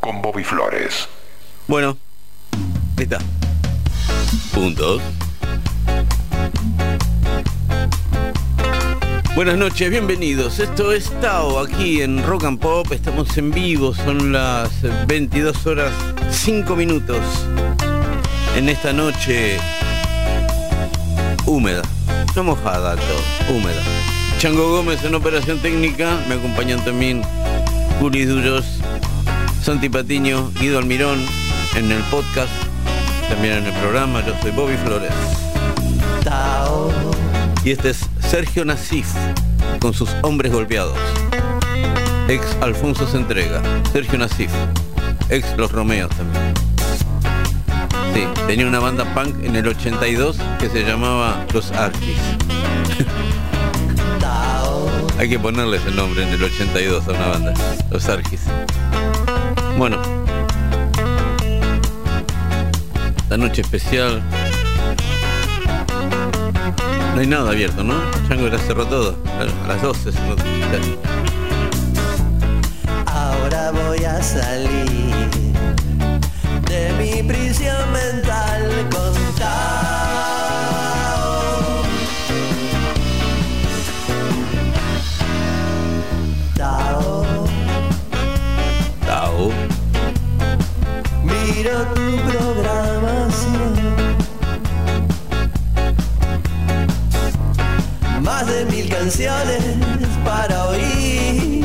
con Bobby Flores. Bueno, ahí está. Puntos. Buenas noches, bienvenidos. Esto es Tao aquí en Rock and Pop. Estamos en vivo, son las 22 horas 5 minutos. En esta noche húmeda, no mojada, todo, húmeda. Chango Gómez en operación técnica, me acompañan también Juli Duros, Santi Patiño, Guido Almirón en el podcast, también en el programa. Yo soy Bobby Flores. Y este es Sergio Nasif con sus hombres golpeados. Ex Alfonso se entrega. Sergio Nasif. Ex Los Romeos también. Sí, tenía una banda punk en el 82 que se llamaba Los Arquis. Hay que ponerles el nombre en el 82 a una banda. Los Arquis. La noche especial. No hay nada abierto, ¿no? Chango ya cerró todo. A las 12 se Ahora voy a salir de mi prisión canciones para oír.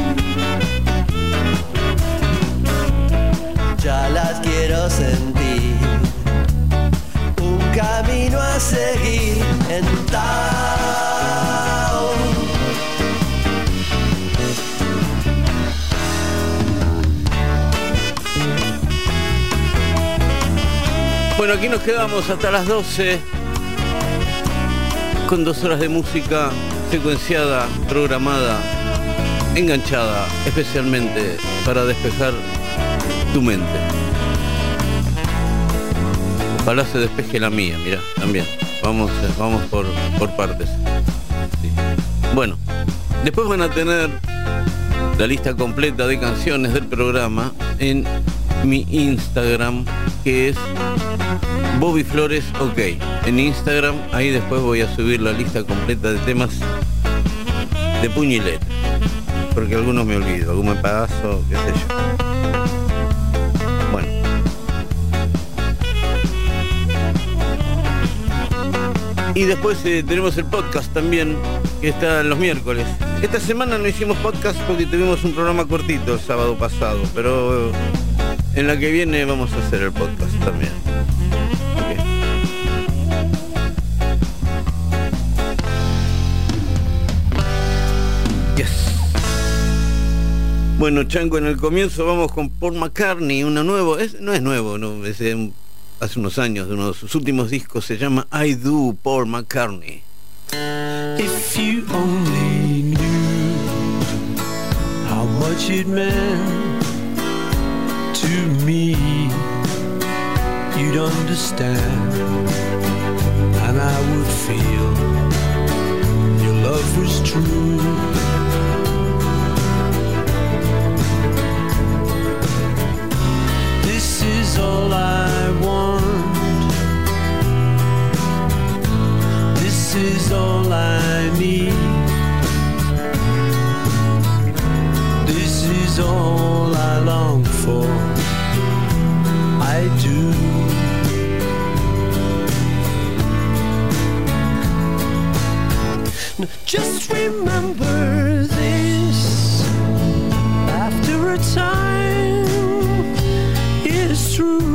Ya las quiero sentir. Un camino a seguir en Tao. Bueno, aquí nos quedamos hasta las 12 con dos horas de música secuenciada, programada, enganchada, especialmente para despejar tu mente. Ojalá se despeje la mía, mira, también. Vamos, eh, vamos por, por partes. Bueno, después van a tener la lista completa de canciones del programa en mi Instagram, que es Bobby Flores OK. En Instagram, ahí después voy a subir la lista completa de temas de puño. Porque algunos me olvido, algún paso, qué sé yo. Bueno. Y después eh, tenemos el podcast también, que está los miércoles. Esta semana no hicimos podcast porque tuvimos un programa cortito el sábado pasado, pero en la que viene vamos a hacer el podcast también. Bueno, Chango, en el comienzo vamos con Paul McCartney, uno nuevo, es, no es nuevo, es de un- hace unos años, de uno de sus últimos discos, se llama I Do Paul McCartney. If you only knew how much it meant to me, you'd understand, and I would feel your love was true. This is all I want. This is all I need. This is all is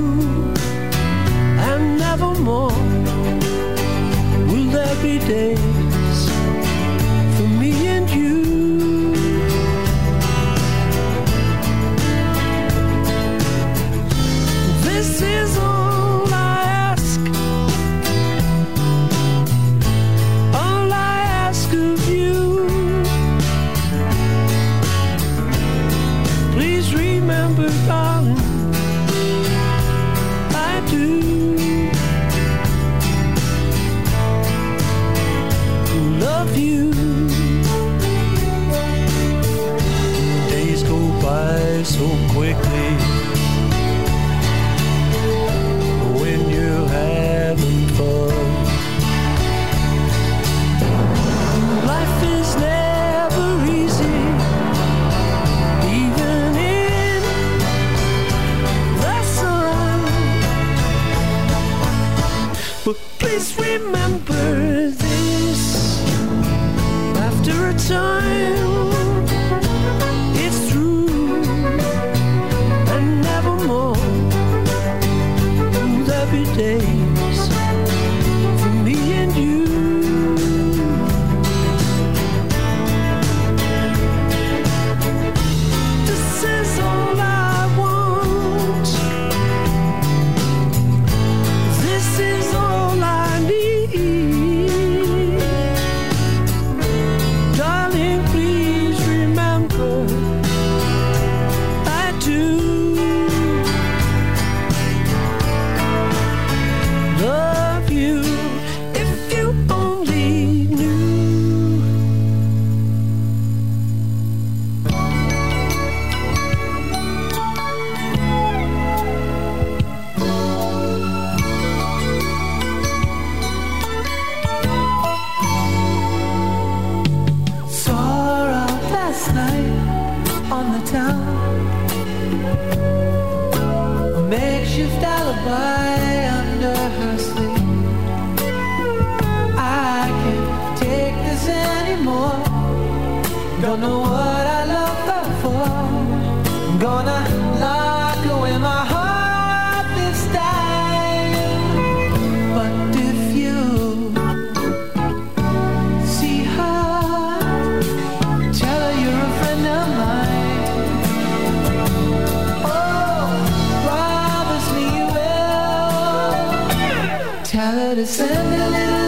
Stay with me. Winter, spring, summer.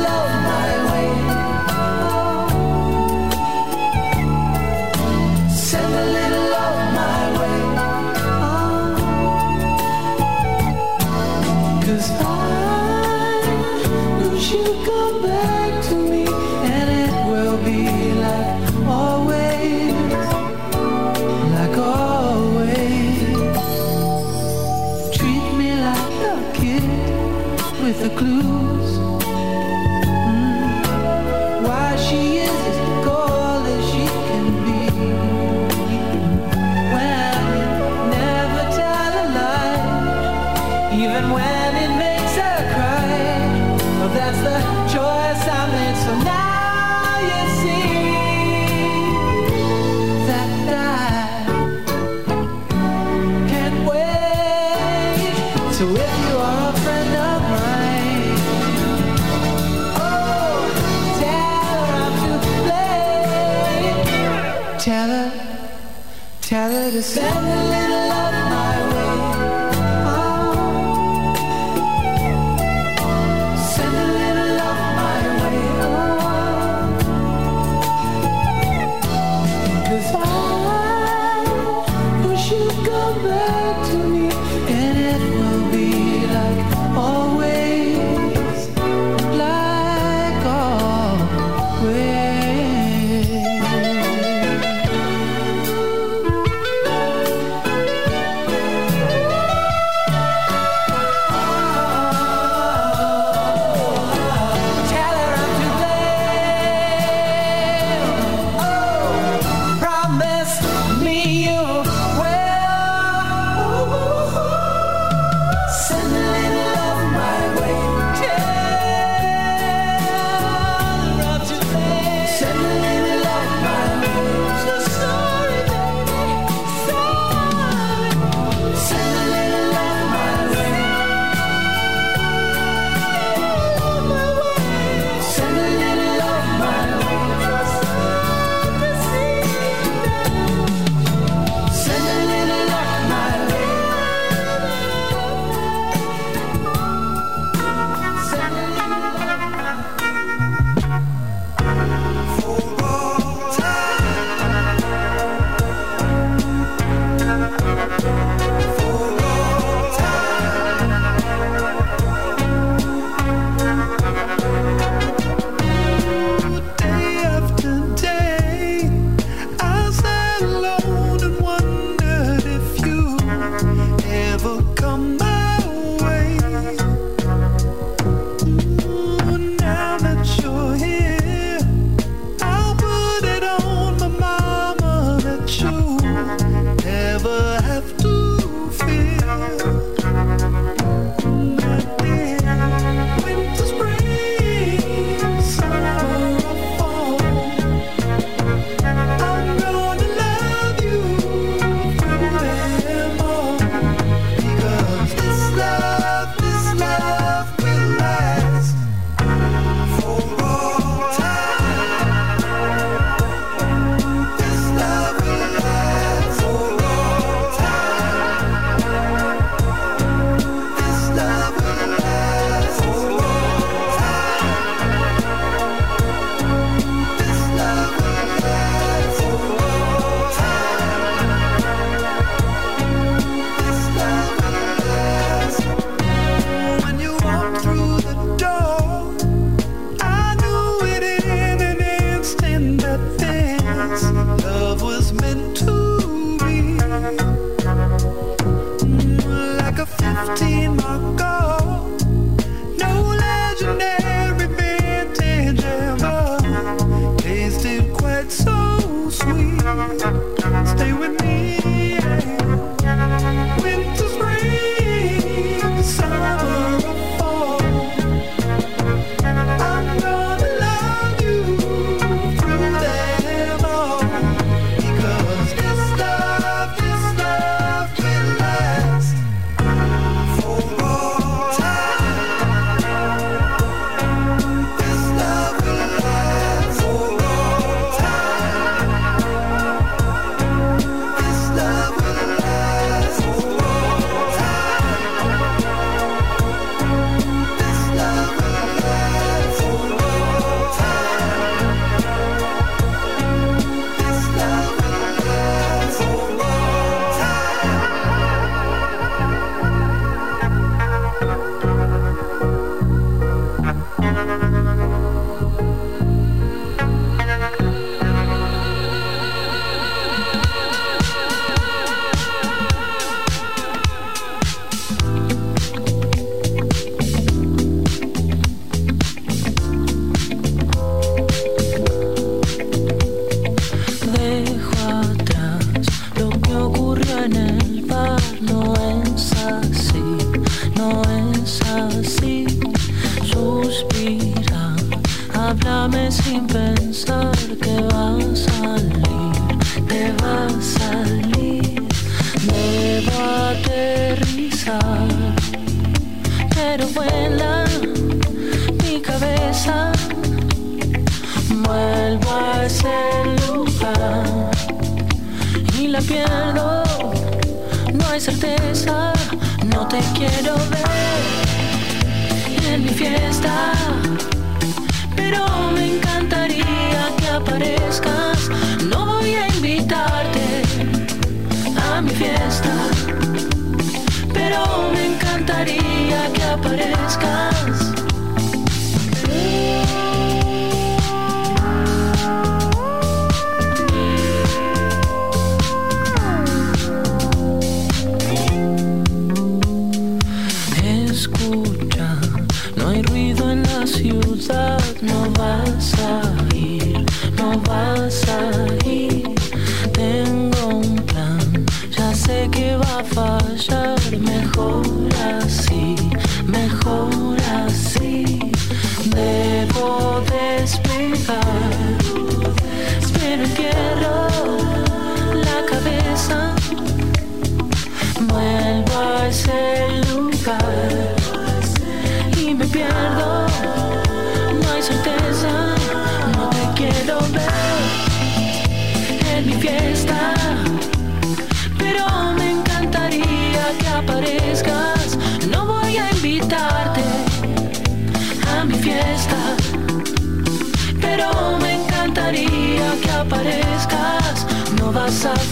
yourself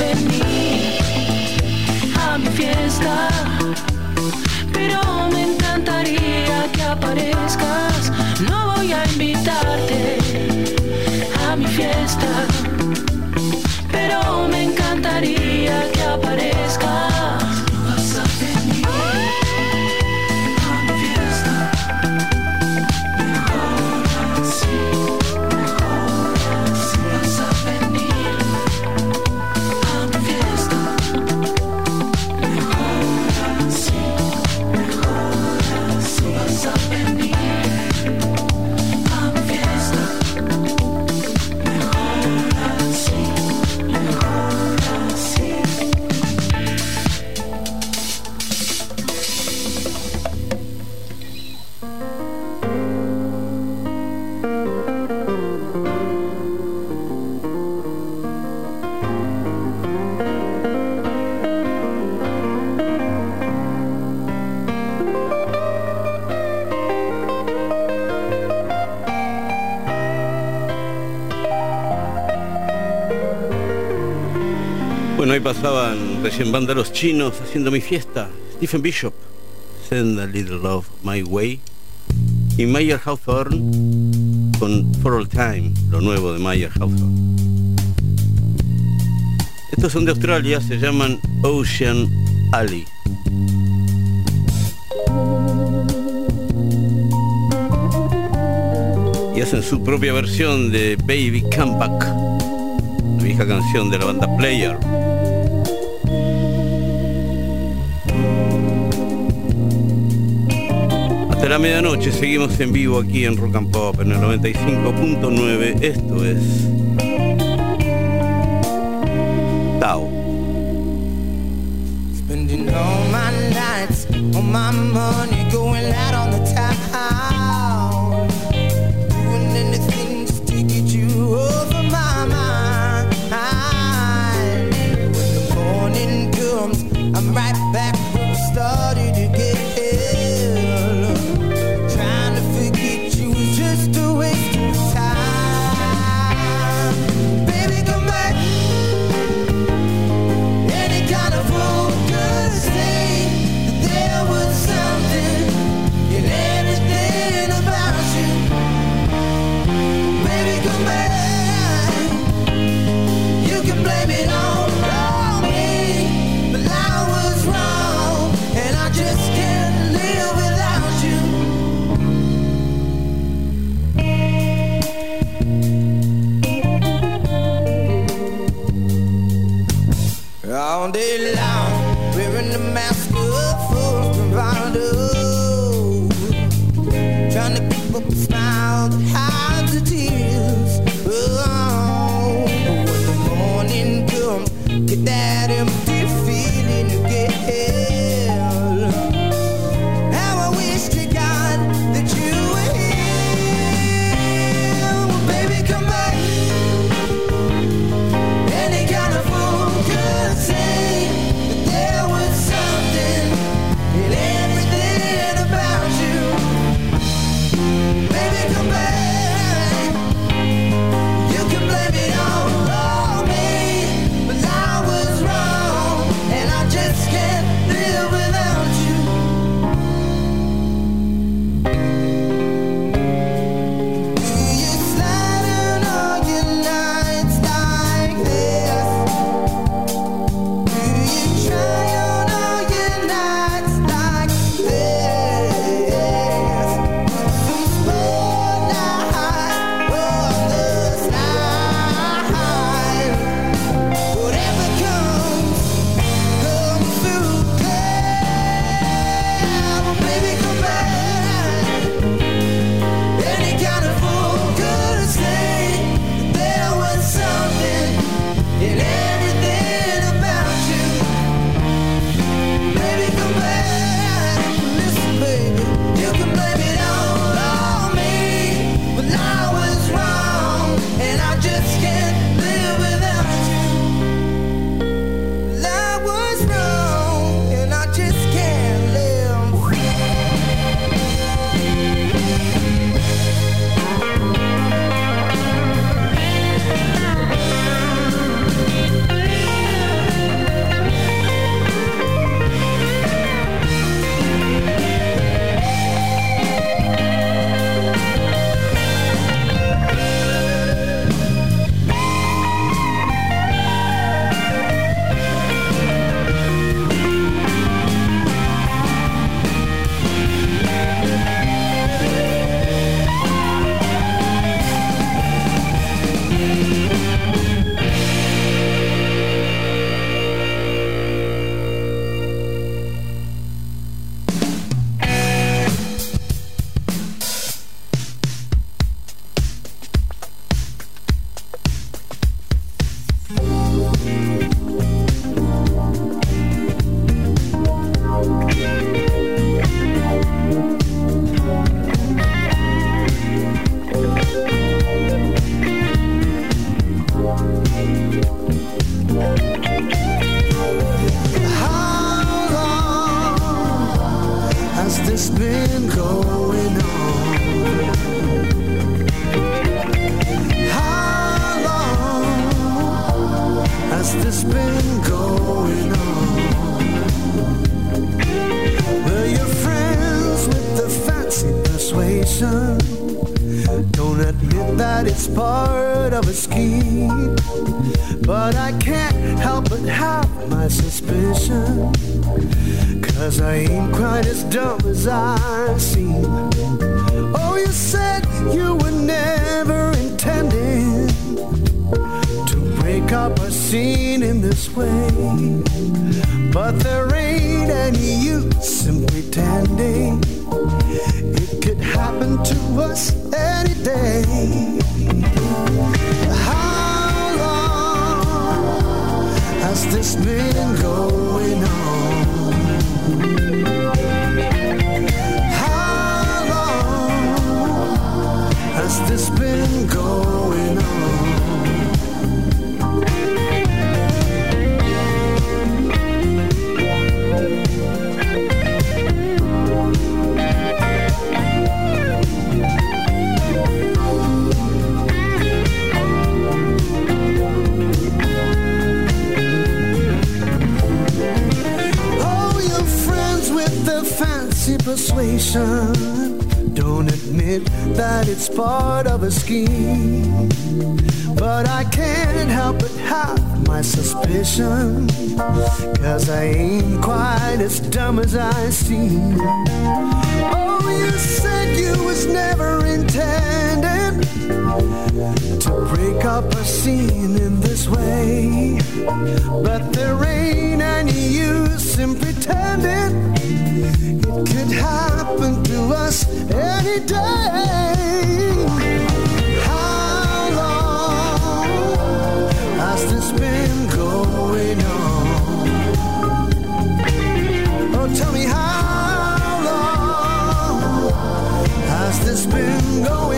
recién banda Los Chinos haciendo mi fiesta. Stephen Bishop, Send a Little Love My Way. Y Mayer Hawthorne con For All Time, lo nuevo de Mayer Hawthorne. Estos son de Australia, se llaman Ocean Alley. Y hacen su propia versión de Baby Comeback, la vieja canción de la banda Player. de la medianoche seguimos en vivo aquí en Rock and Pop en el 95.9. Esto es Tao. all day long, wearing the mask. Part of a scheme. But I can't help but have my suspicion. Cause I ain't quite as dumb as I seem. Oh, you said you were never intending to break up a scene in this way. But there ain't any use in pretending. It could happen to us any day. Has this been going on? How long has this been going on? Fancy persuasion. Don't admit that it's part of a scheme. But I can't help but have my suspicion. Cause I ain't quite as dumb as I seem. Oh, you said you was never intended break up a scene in this way. But there ain't any use in pretending it could happen to us any day. How long has this been going on? Oh, tell me how long has this been going?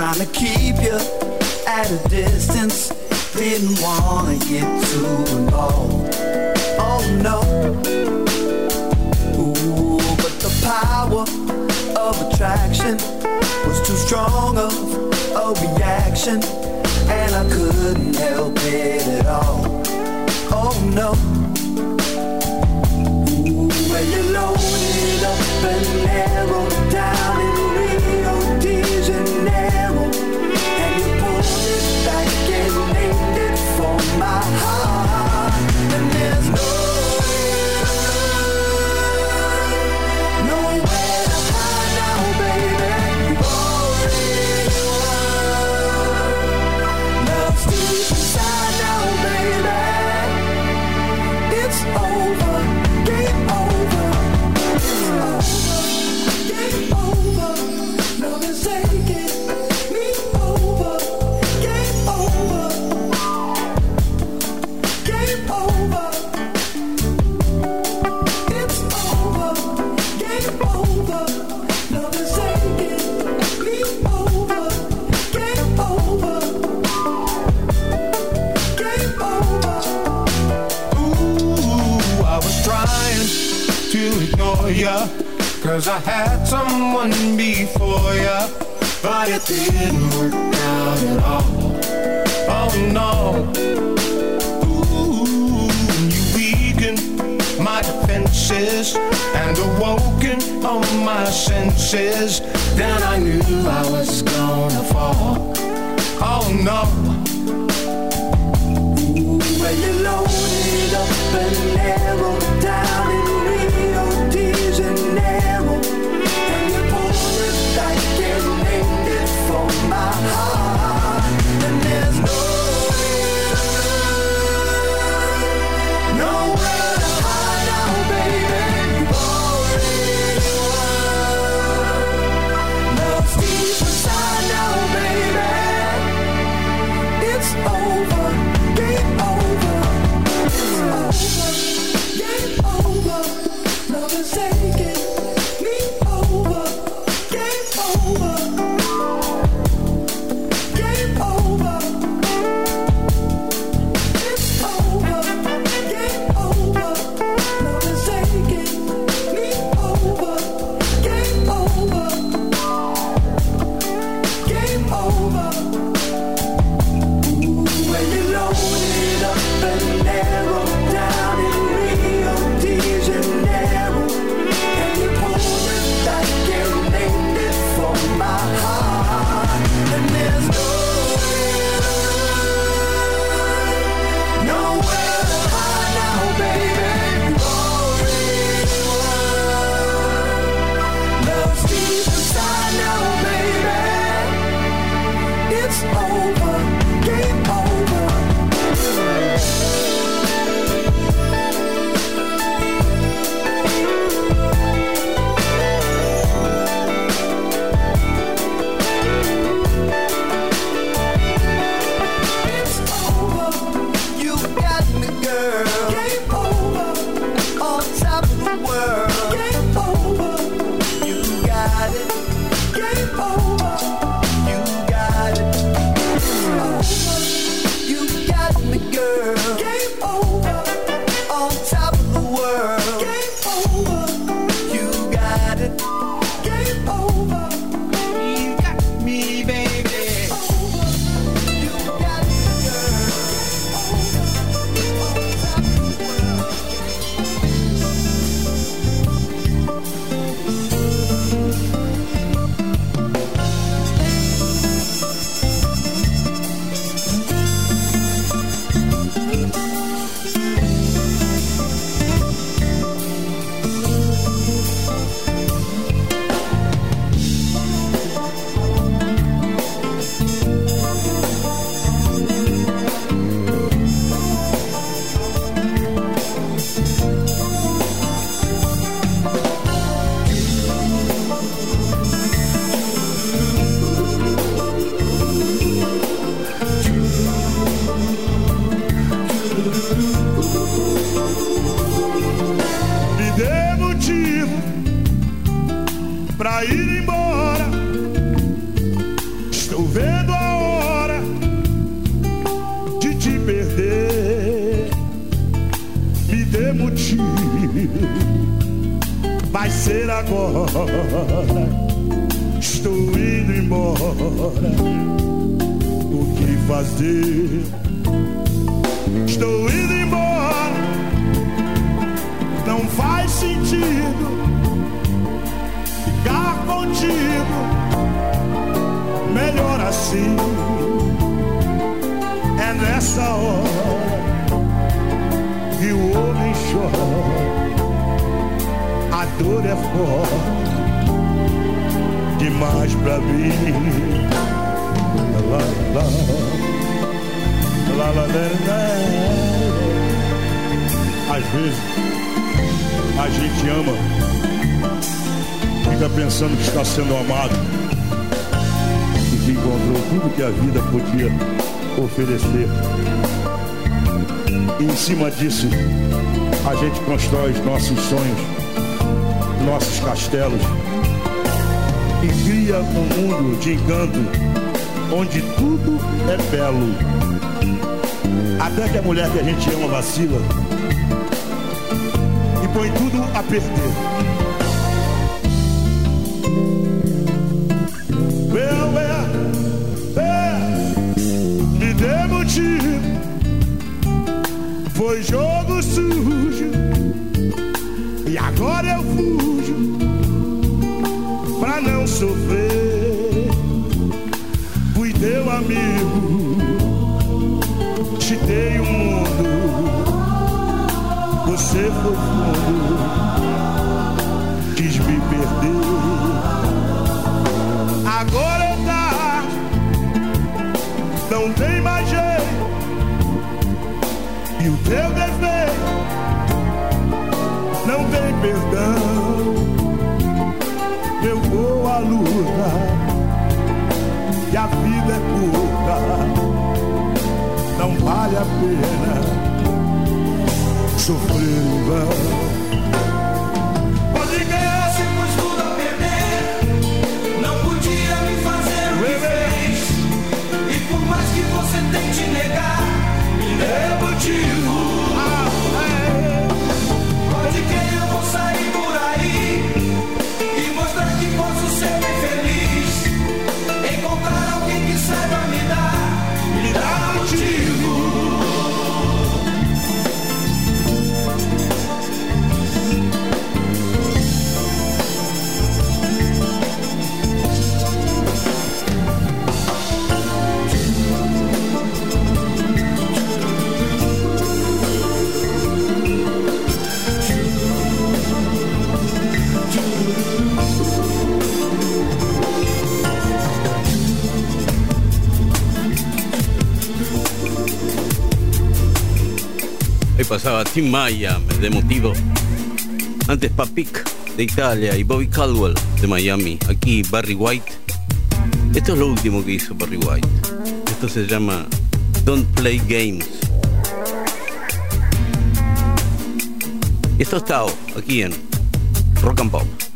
trying to keep you at a distance. Didn't wanna get too involved. Oh no. Ooh, but the power of attraction was too strong of a reaction, and I couldn't help it at all. Oh no. Ooh, When you loaded up and narrowed Cause I had someone before ya But it didn't work out at all. Oh no. Ooh, you weakened my defenses And awoken all my senses. Then I knew I was gonna fall. Oh no. Ooh, when you loaded up and narrow world. Game over. On top of the world. vacila e põe tudo a perder. Perdão. Eu vou à luta e a vida é curta, não vale a pena sofrer em vão. Pasaba Tim Maya de motivo. Antes Papik de Italia y Bobby Caldwell de Miami. Aquí Barry White. Esto es lo último que hizo Barry White. Esto se llama Don't Play Games. Esto está aquí en Rock and Pop.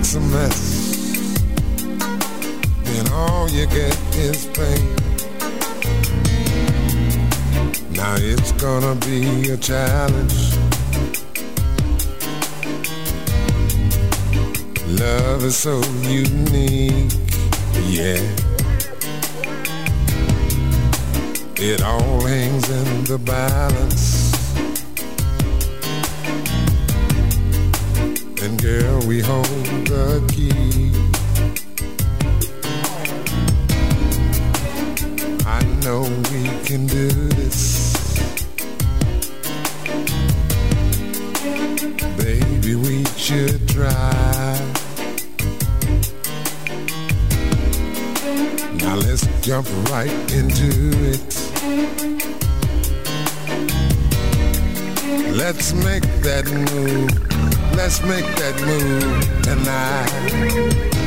Makes a mess. Then all you get is pain. Now it's gonna be a challenge. Love is so unique, yeah. It all hangs in the balance. And girl, we hold the key. I know we can do this. Baby, we should try. Now let's jump right into it. Let's make that move. Let's make that move tonight.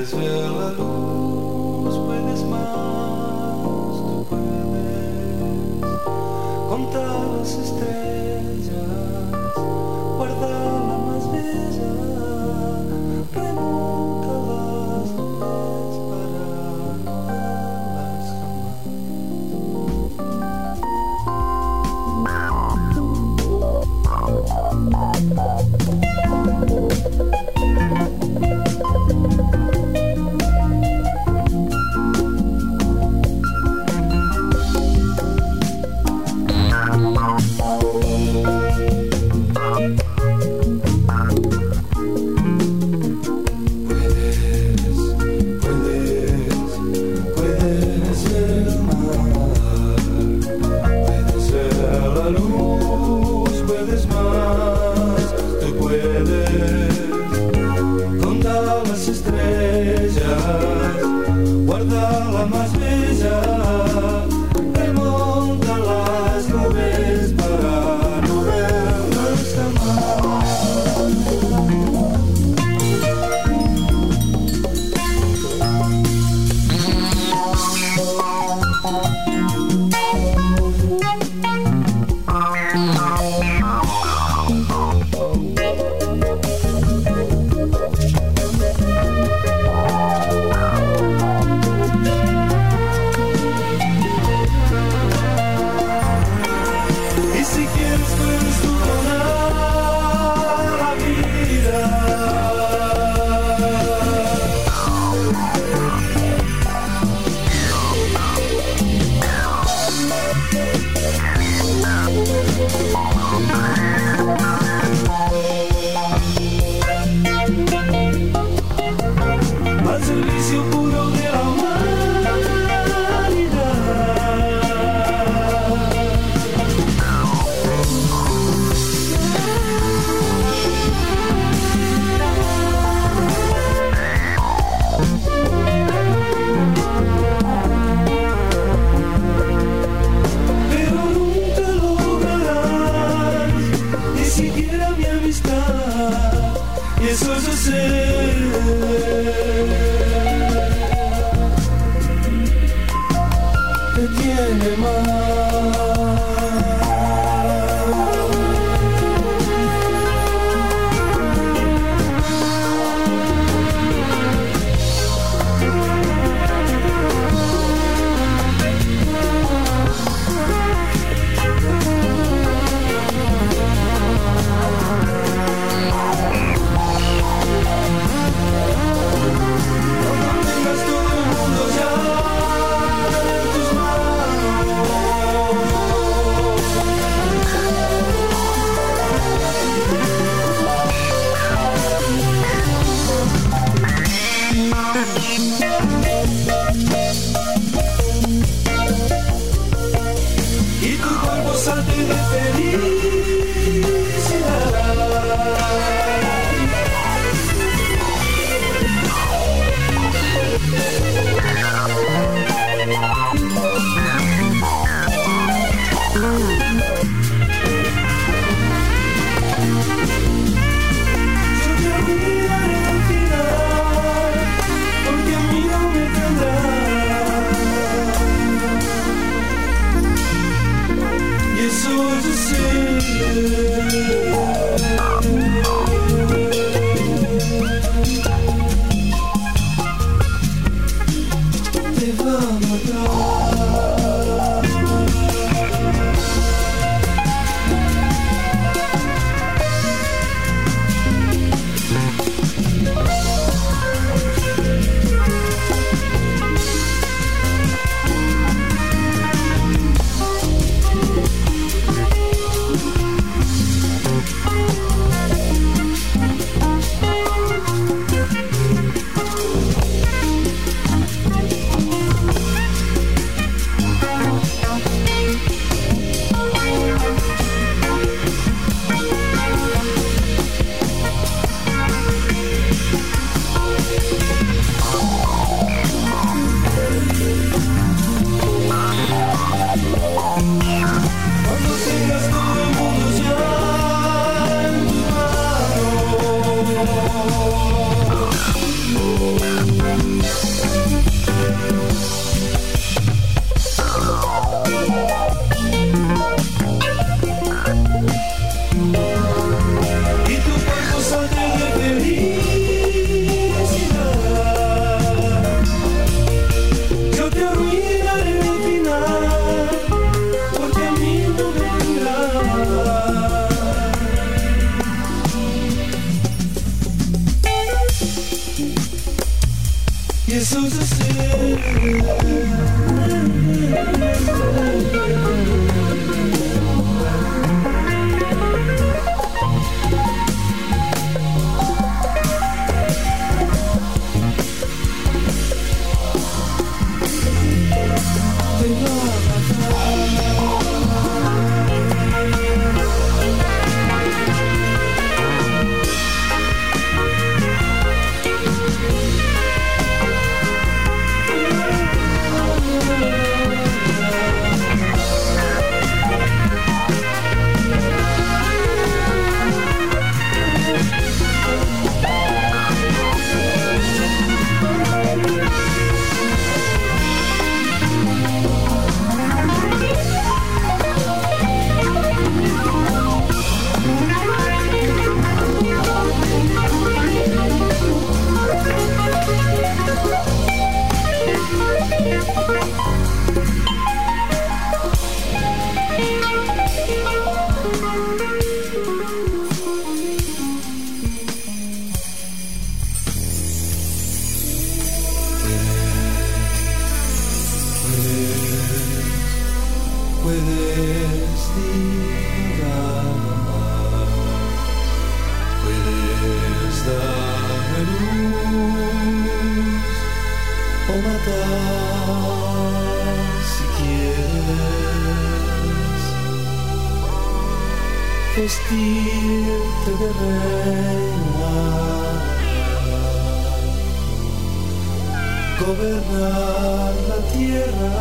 Puedes ver la luz, puedes más, tú puedes contar las estrellas. vestirte de reina, gobernar la tierra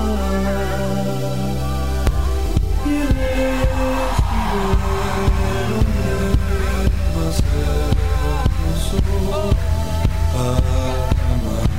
y elegir el hombre más hermoso para amar.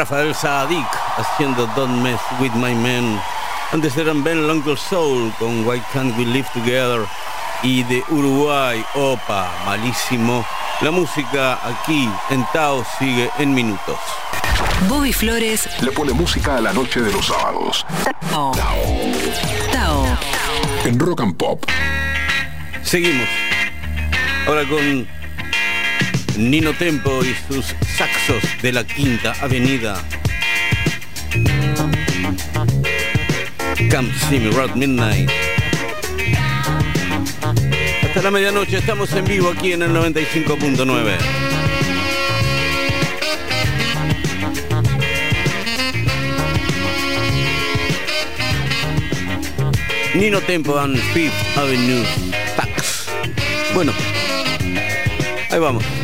Rafael Saadik haciendo Don't Mess With My Men. Antes eran Ben Uncle Soul con Why Can't We Live Together. Y de Uruguay, opa, malísimo. La música aquí en Tao sigue en minutos. Bobby Flores Le pone música a la noche de los sábados. Tao. Tao. En Rock and Pop. Seguimos. Ahora con Nino Tempo y sus de la Quinta Avenida. See Me Rock Midnight. Hasta la medianoche estamos en vivo aquí en el 95.9. Nino Tempo and Fifth Avenue Sax. Bueno, ahí vamos.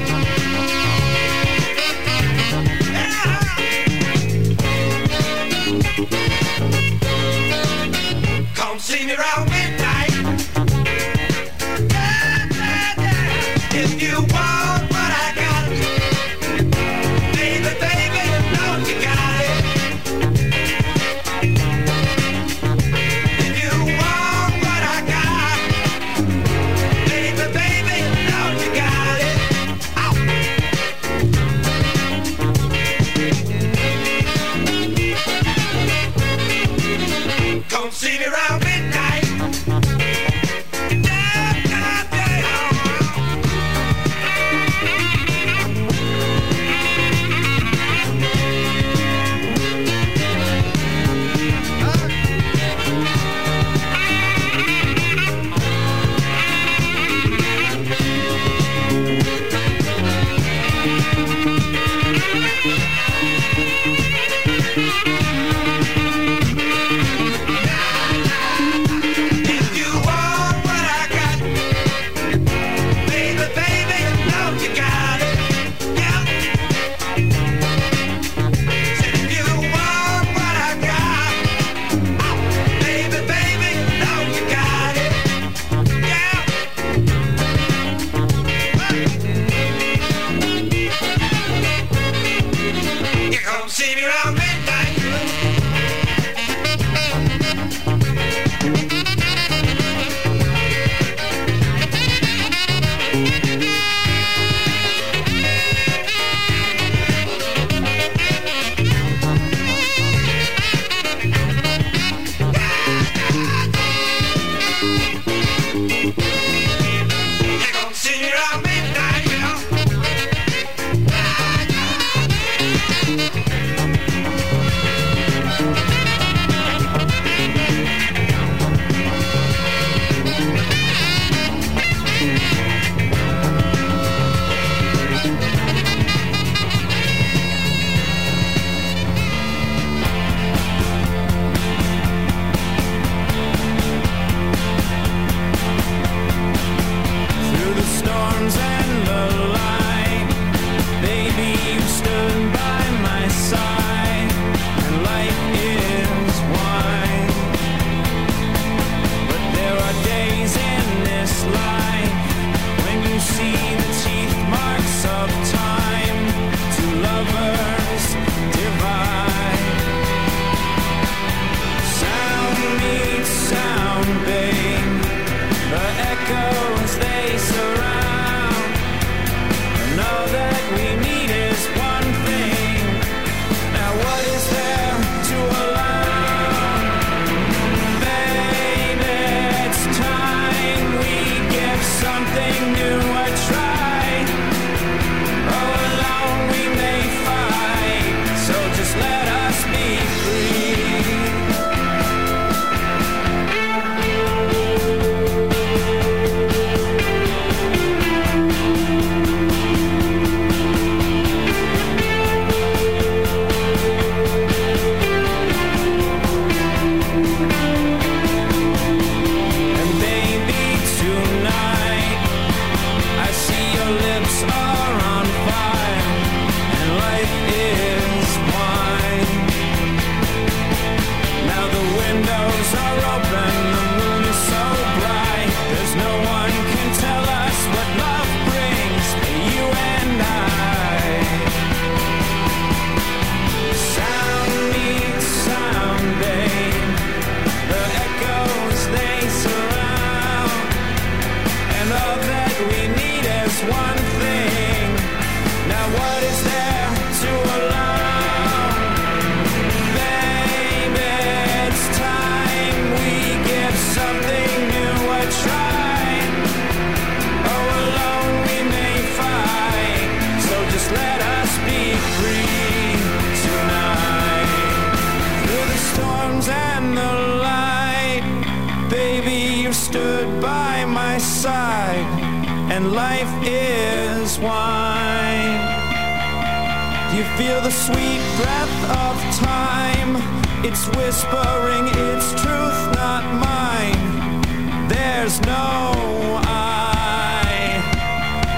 Feel the sweet breath of time. It's whispering its truth, not mine. There's no I.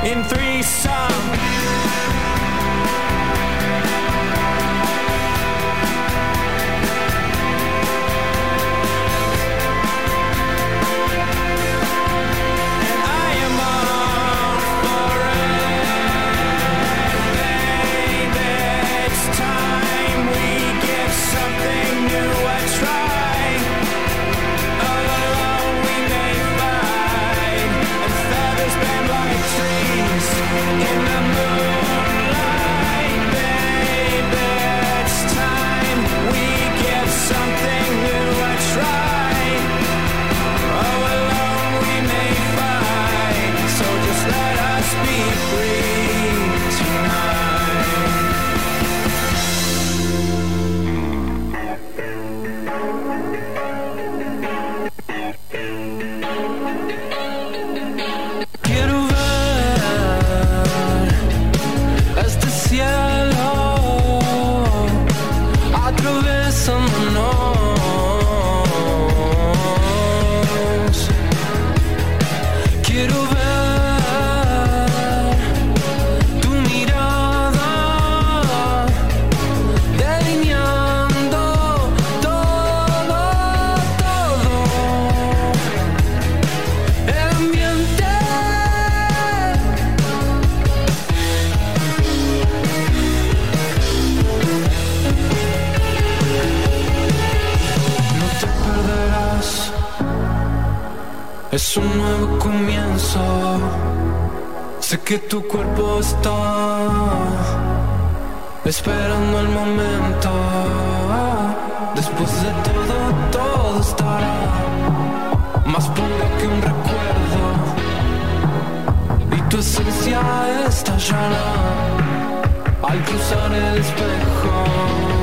In three que tu cuerpo está esperando el momento. Después de todo, todo estará más puro que un recuerdo. Y tu esencia estallará al cruzar el espejo.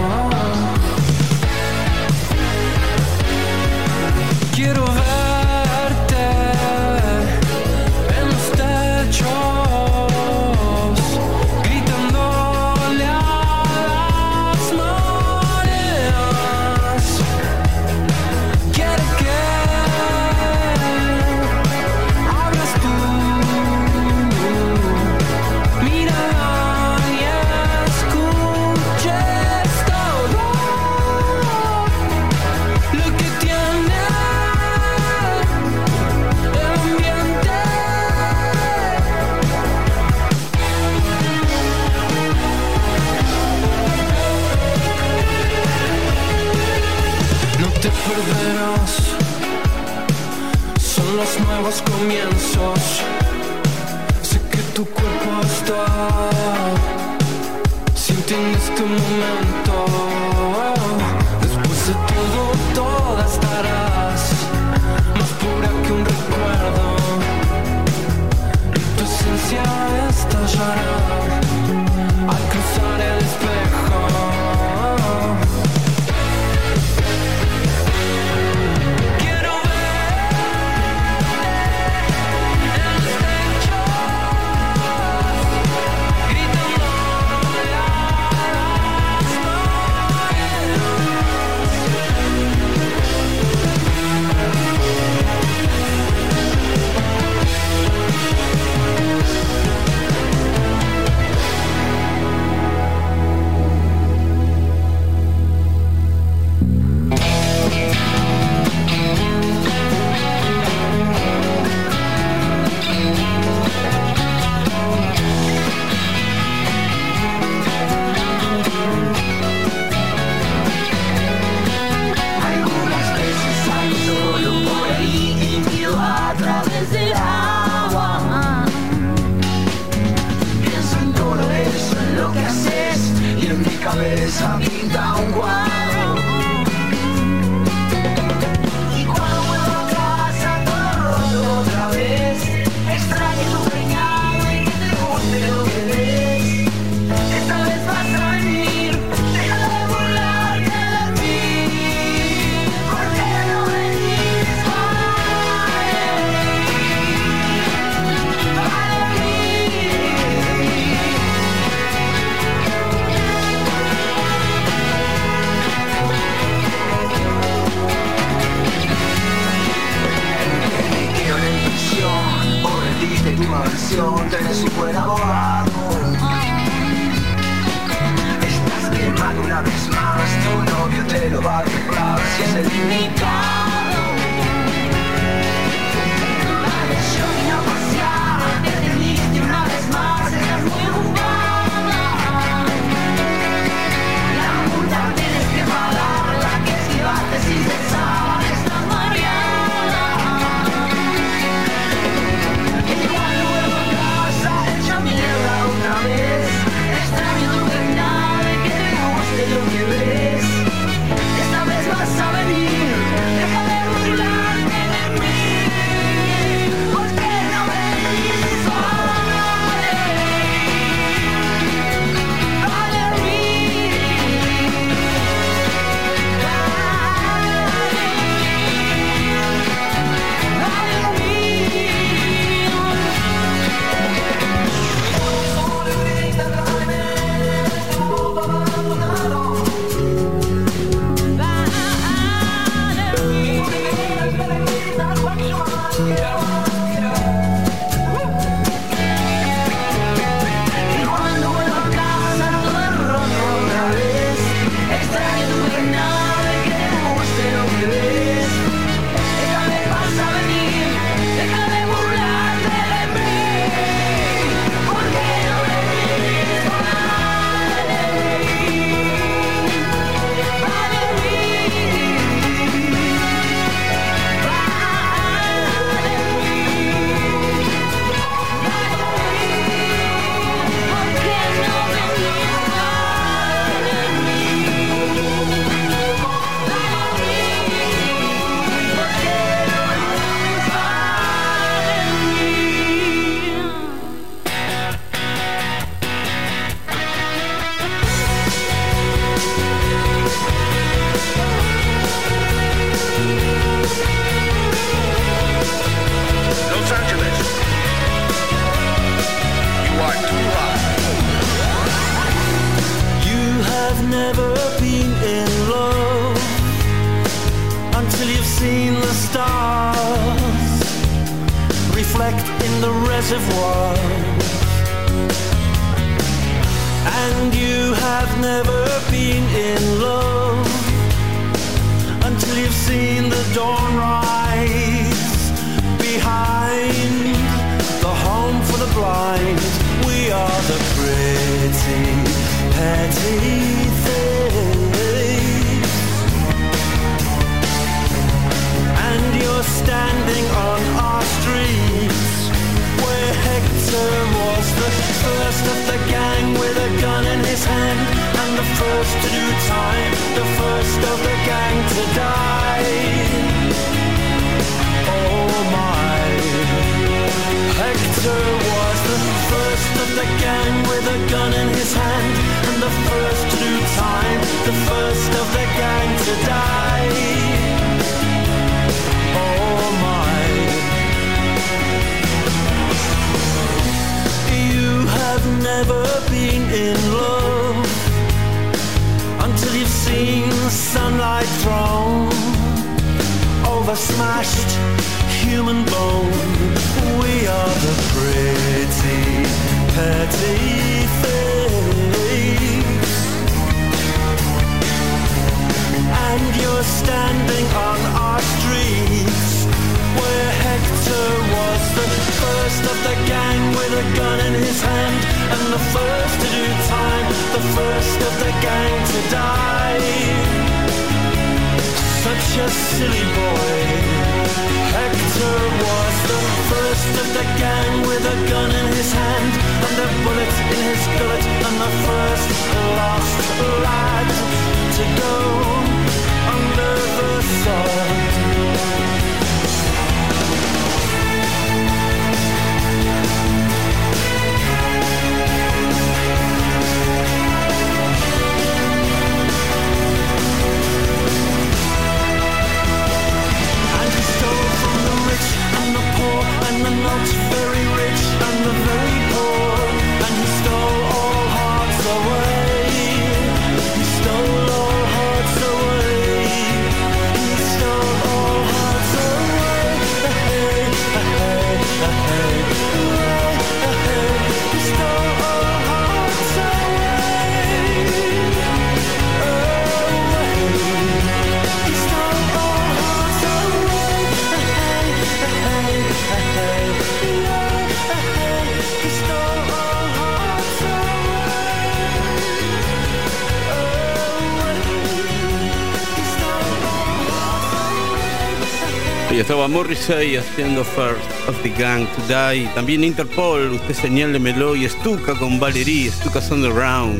a Morrissey haciendo First of the Gang to Die. También Interpol, usted señálemelo. Y Stuka con Valerie, Stuka Underground.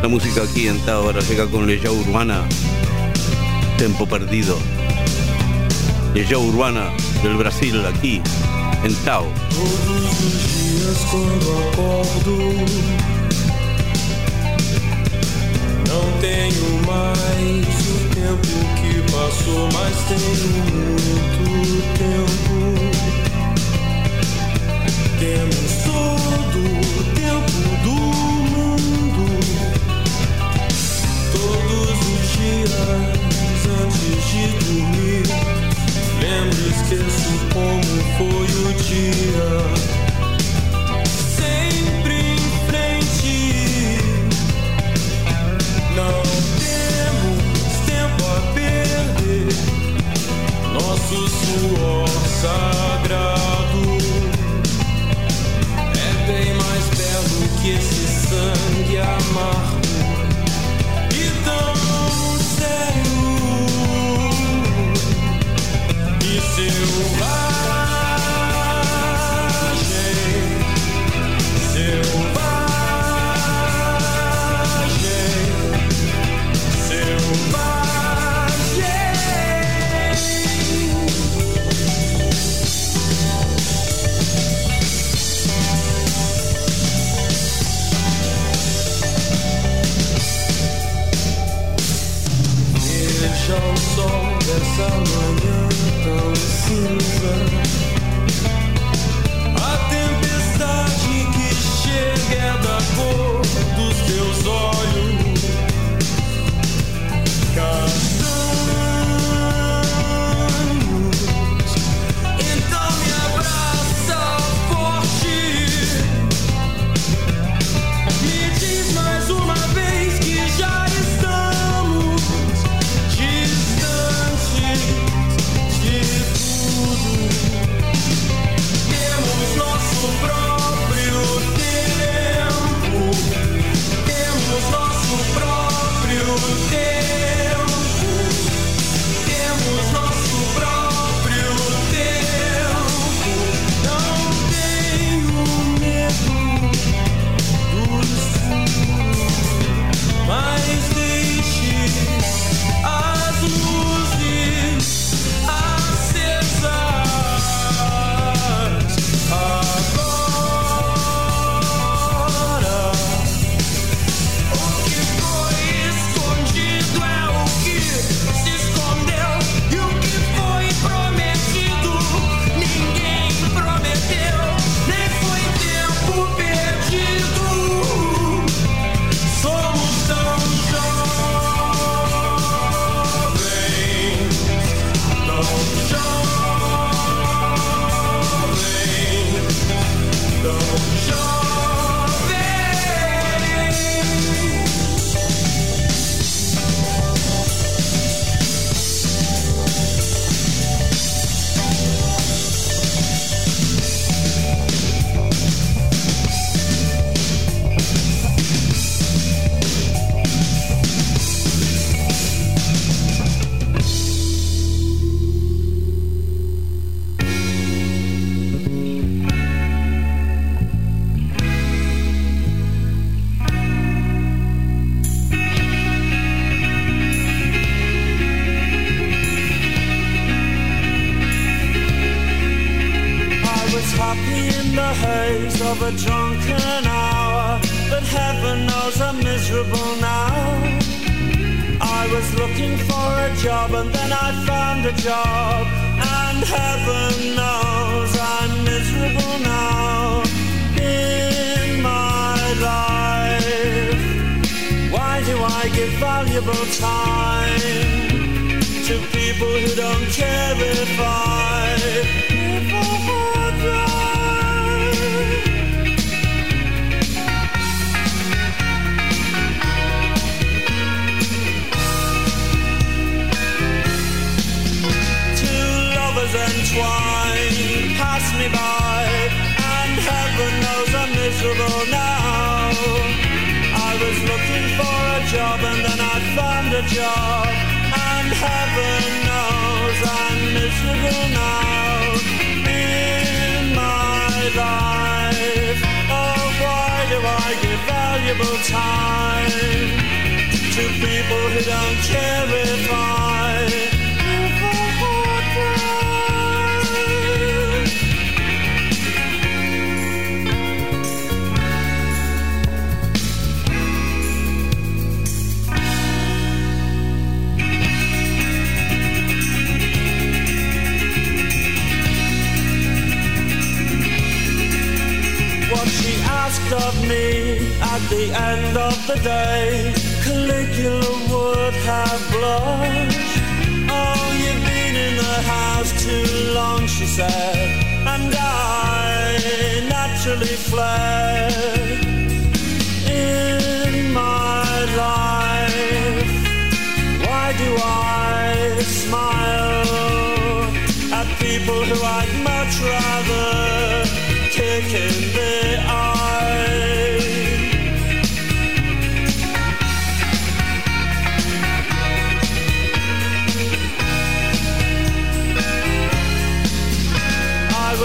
La música aquí en Tábara llega con Leya Urbana. Tempo perdido. Leya Urbana del Brasil aquí en Tao. Todos os dias não tenho mais tempo que passou, mas tenho muito tempo. Temos todo o tempo do mundo, todos os dias antes de dormir. Lembro, esqueço como foi o dia. sagrado. É bem mais belo que esse sangue amargo. E tão sério. E seu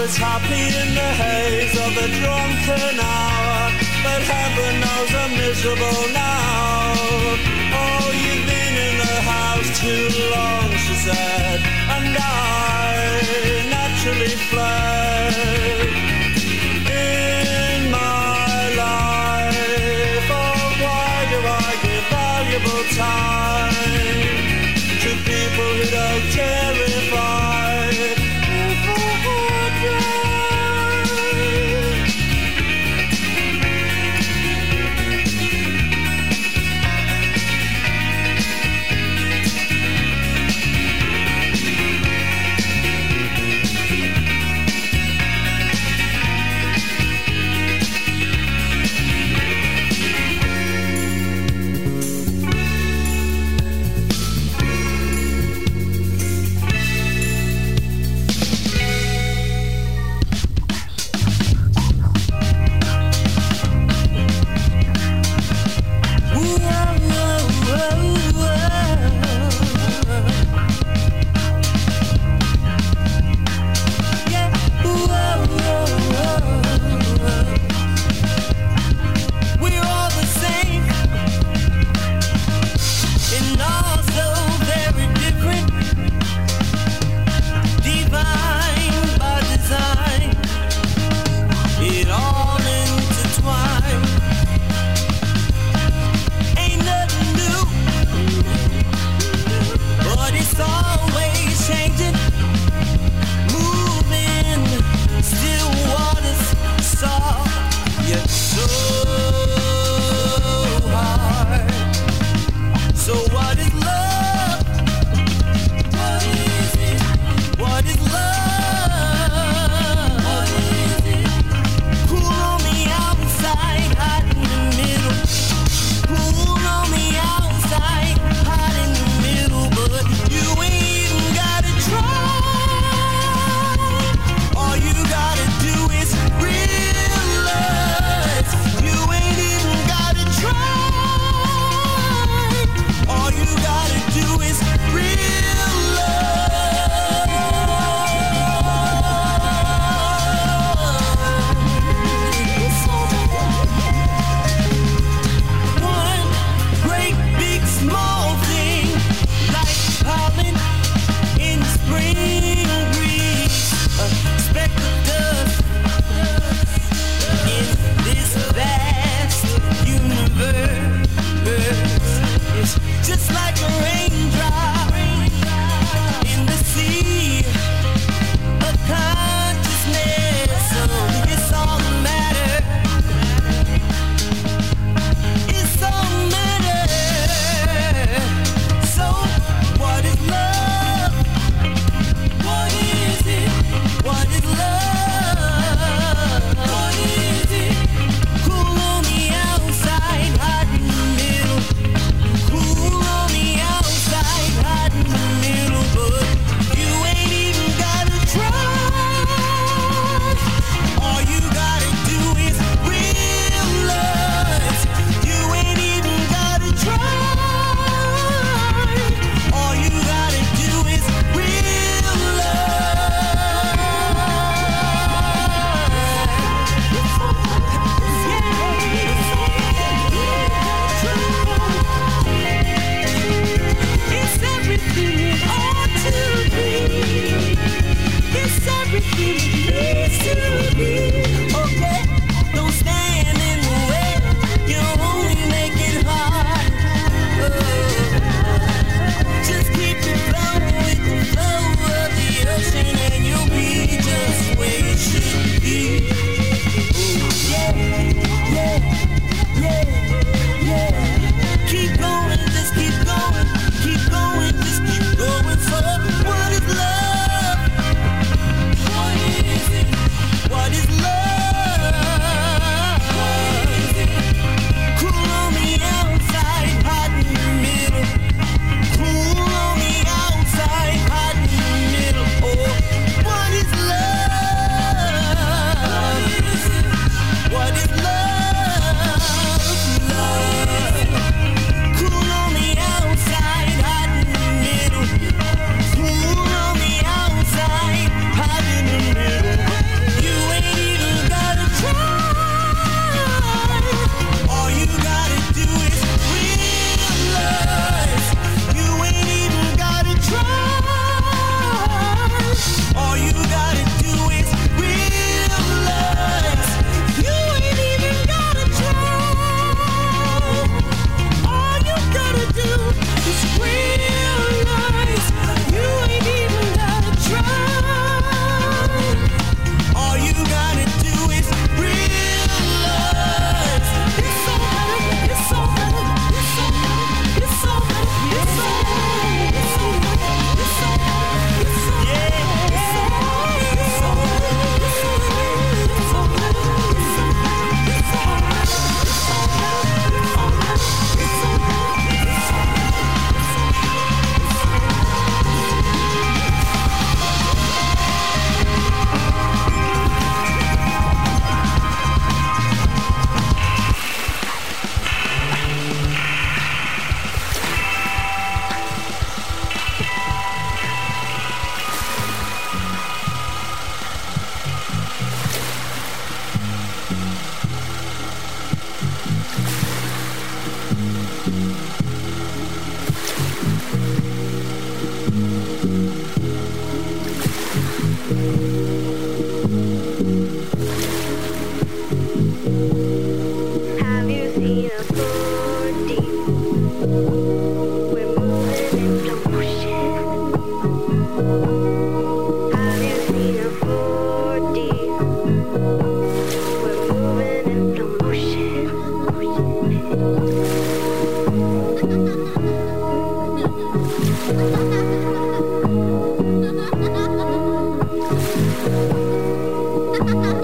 was happy in the haze of a drunken hour But heaven knows I'm miserable now. Oh, you've been in the house too long, she said And I naturally fled.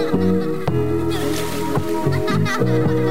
Ha ha ha ha!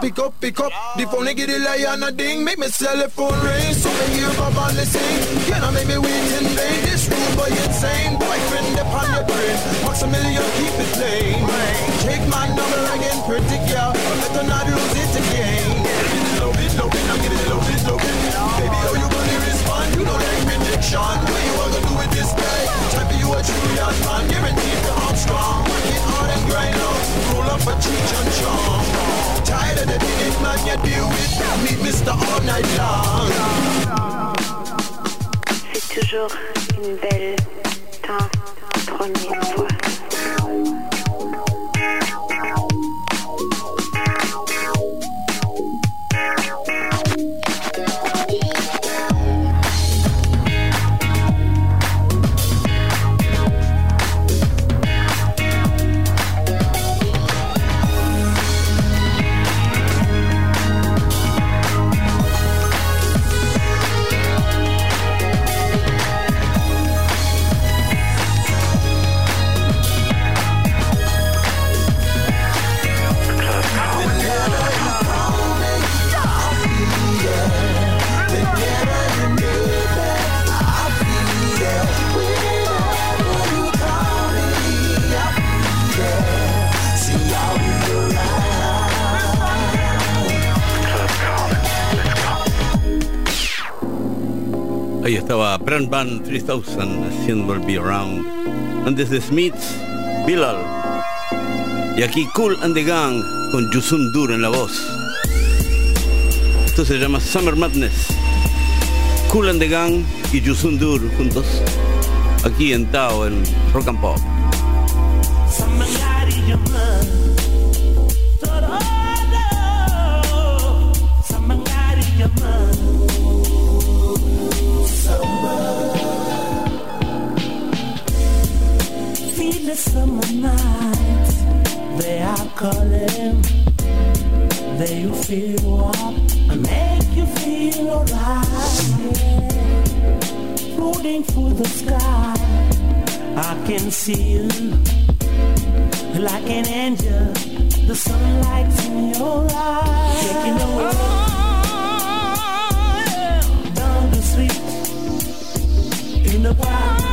Pick up, pick up. The phone they get a lie and a ding, make me cell phone ring. So me hear pop on the sing. Can I make me wait in vain? This rude boy insane. Boyfriend upon your brain. Maximilian, keep it plain. Take my number again, pretty girl. Better not lose it again. Love it, love it, I'm getting love it, love it. Baby, how you gonna respond? You know that rejection. What you gonna do with this guy? Time for you a true young man. Guaranteed to arm strong. Work it hard and grind up. Roll up a cheech and chong. C'est toujours une belle temps première fois. Estaba Brand Band 3000 haciendo el Be Around. Antes de Smiths, Bilal. Y aquí Cool and the Gang con Yusun Dur en la voz. Esto se llama Summer Madness. Cool and the Gang y Yusun Dur juntos. Aquí en Tao, en Rock and Pop. You feel warm and make you feel alright. Floating through the sky, I can see you like an angel. The sunlight's in your eyes, taking the world down the street in the park.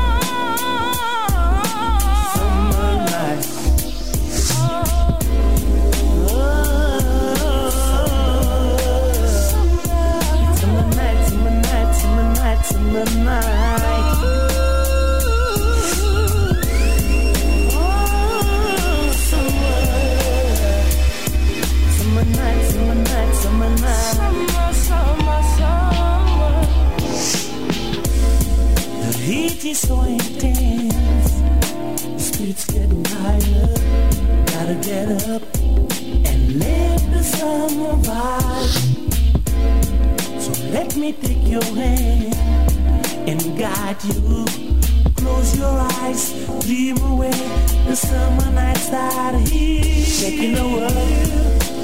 Spirits getting higher. Gotta get up and live the summer vibe. So let me take your hand and guide you. Close your eyes, dream away. The summer nights are here. Taking the world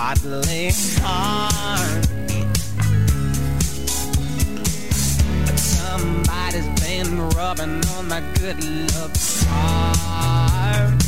bodily harm. Somebody's been rubbing on my good luck charm.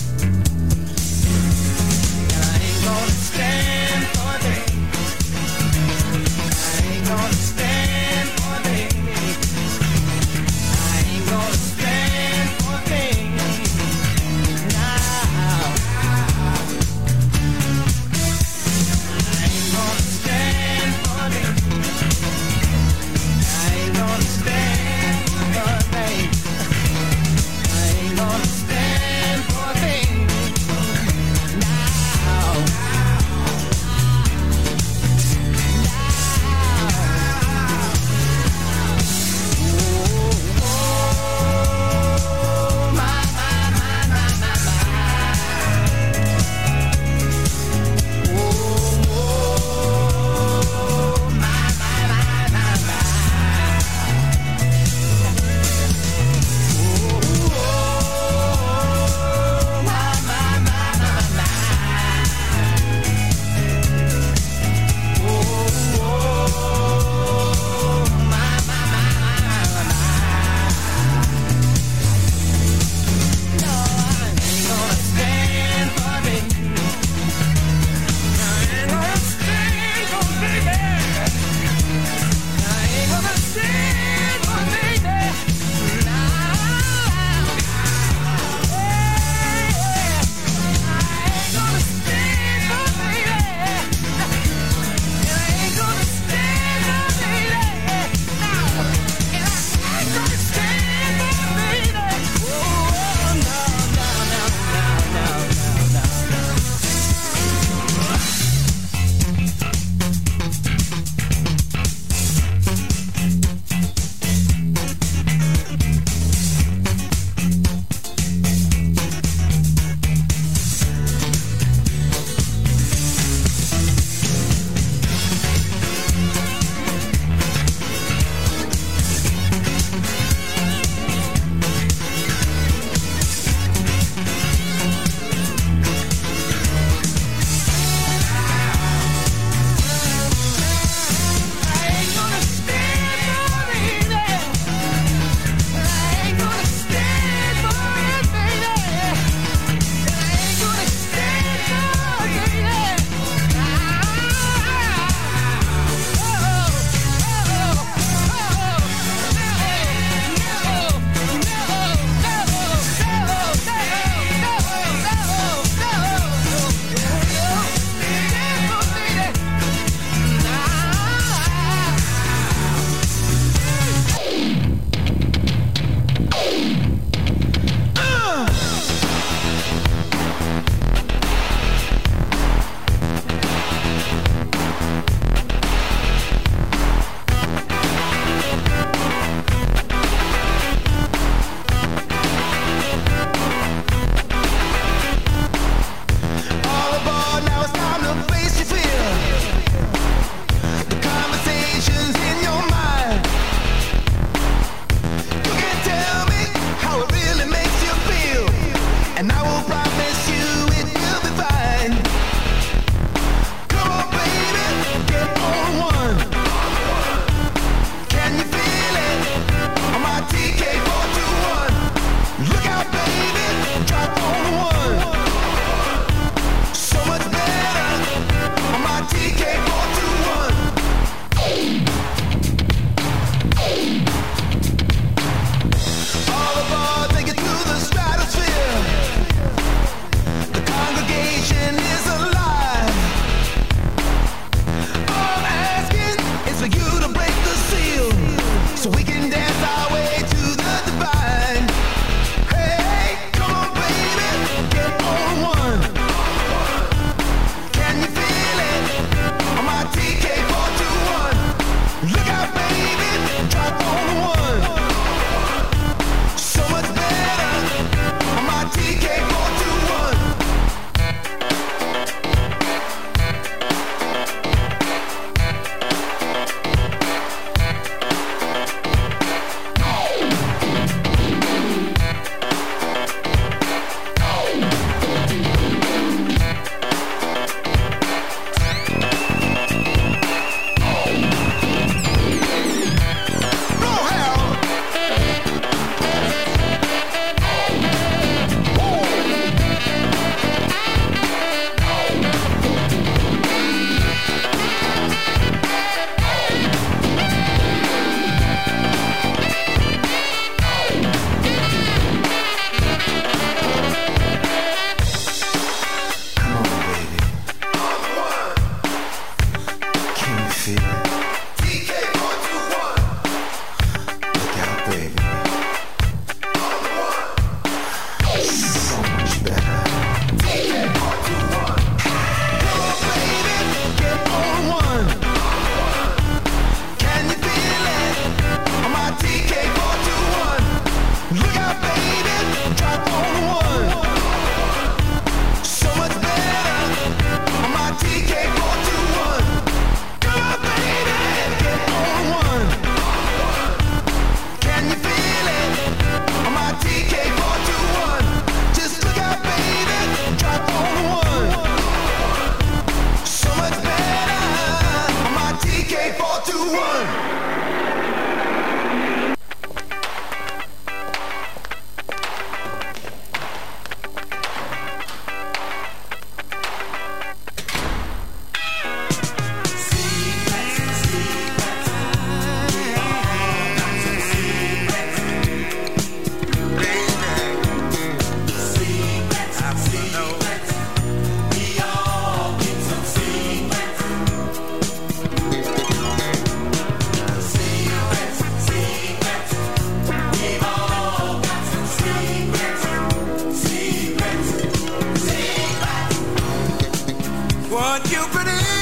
What you put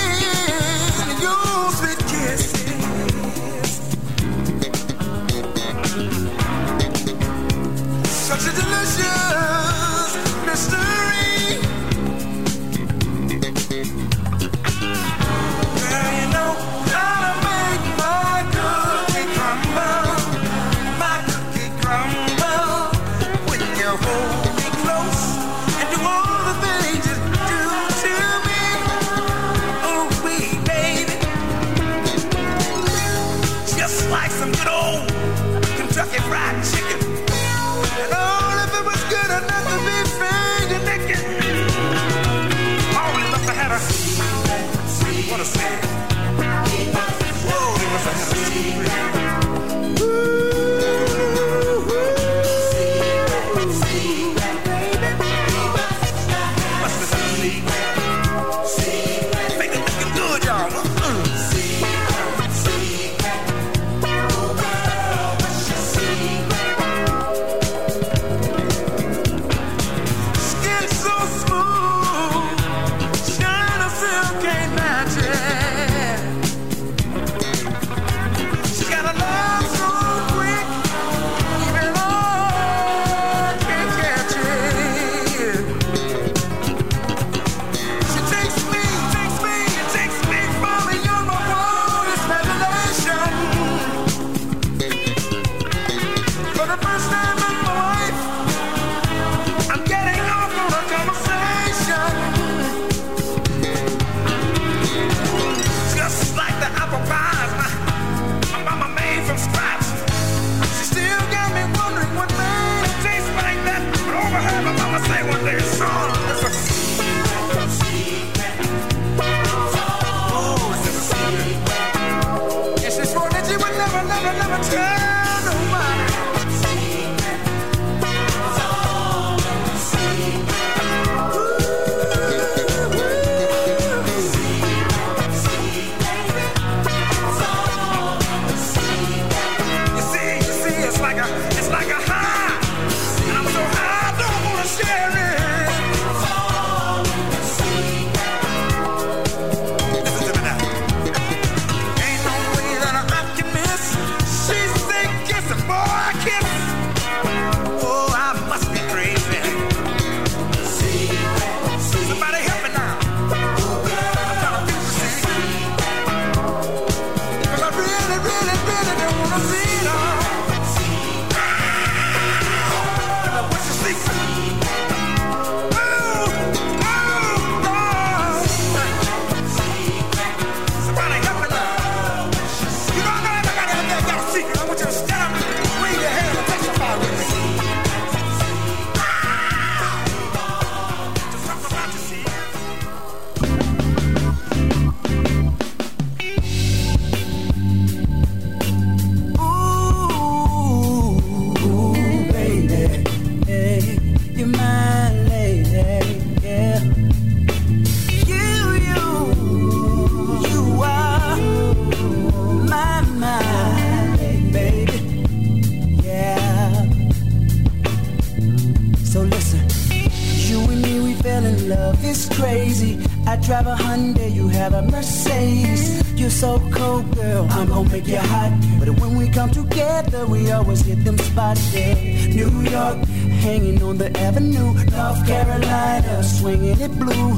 Mercedes. You're so cold, girl. I'm gonna make you hot. But when we come together, we always hit them spots. Yeah. New York, hanging on the avenue. North Carolina, swinging it blue.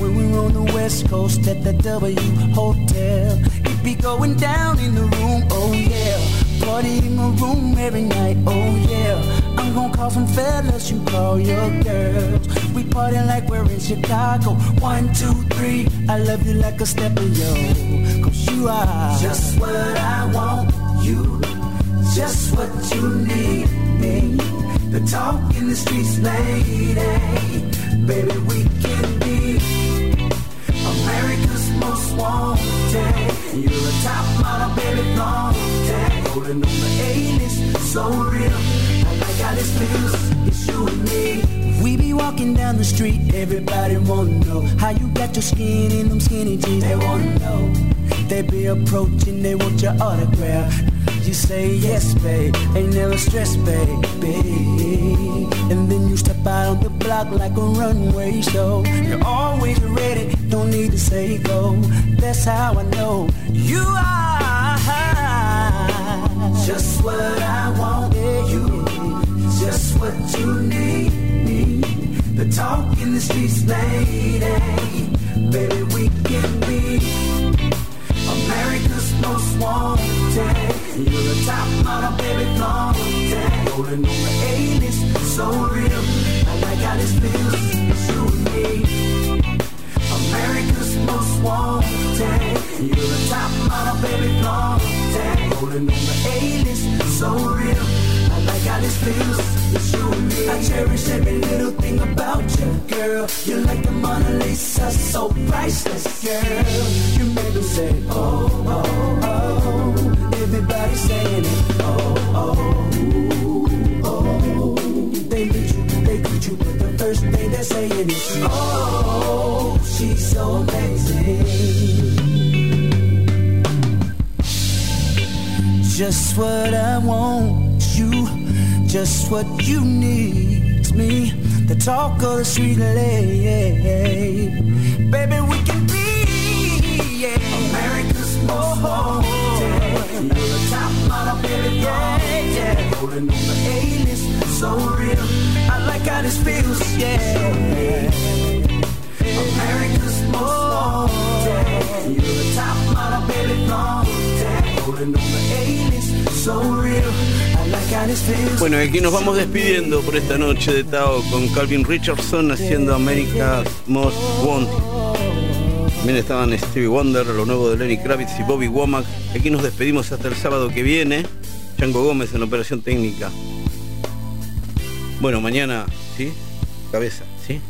When we were on the West Coast at the W Hotel, it be going down in the room. Oh yeah, party in my room every night. Oh yeah. I'm gonna call some fellas, you call your girls. We party like we're in Chicago. One, two, three. I love you like a step of yo. Cause you are just what I want. You just what you need. Me. The talk in the streets, lady. Baby, we can be America's most wanted. You're a top model, baby, flaunted. Rolling on the A-list, so real. It's you and me. We be walking down the street, everybody wanna know how you got your skin in them skinny jeans. They wanna know. They be approaching, they want your autograph. You say yes, babe, ain't never stressed, baby. And then you step out on the block like a runway show. You're always ready, don't need to say go. That's how I know you are just what I want. Just what you need. The talk in the streets, lady. Baby, we can be America's most wanted. You're a top model, baby, flaunted. Rolling on the A-list, so real. I like how this feels. It's you and me. America's most wanted. You're a top model, baby, flaunted. Rolling on the A-list, so real. Like this feels. It's you and me. I cherish every little thing about you, girl. You're like the Mona Lisa, so priceless, girl. You make me say, oh, oh, oh. Everybody saying it, oh, oh, oh. They meet you, they greet you, but the first thing they're saying is, oh, she's so amazing. Just what I want, just what you need. Me, the talk of the street, lady. Baby, we can be, yeah. America's most oh, oh, wanted. Oh. You're a top model, baby, yeah, yeah. Rolling on the A-list, so real. I like how this feels, yeah. America's most wanted. You're a top model, baby, flaunted. Rolling on the A-list, so real. Bueno, aquí nos vamos despidiendo por esta noche de Tao con Calvin Richardson haciendo America's Most Wanted. También estaban Stevie Wonder, lo nuevo de Lenny Kravitz y Bobby Womack. Aquí nos despedimos hasta el sábado que viene. Chango Gómez en operación técnica. Bueno, mañana, ¿sí? Cabeza, ¿sí?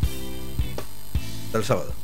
Hasta el sábado.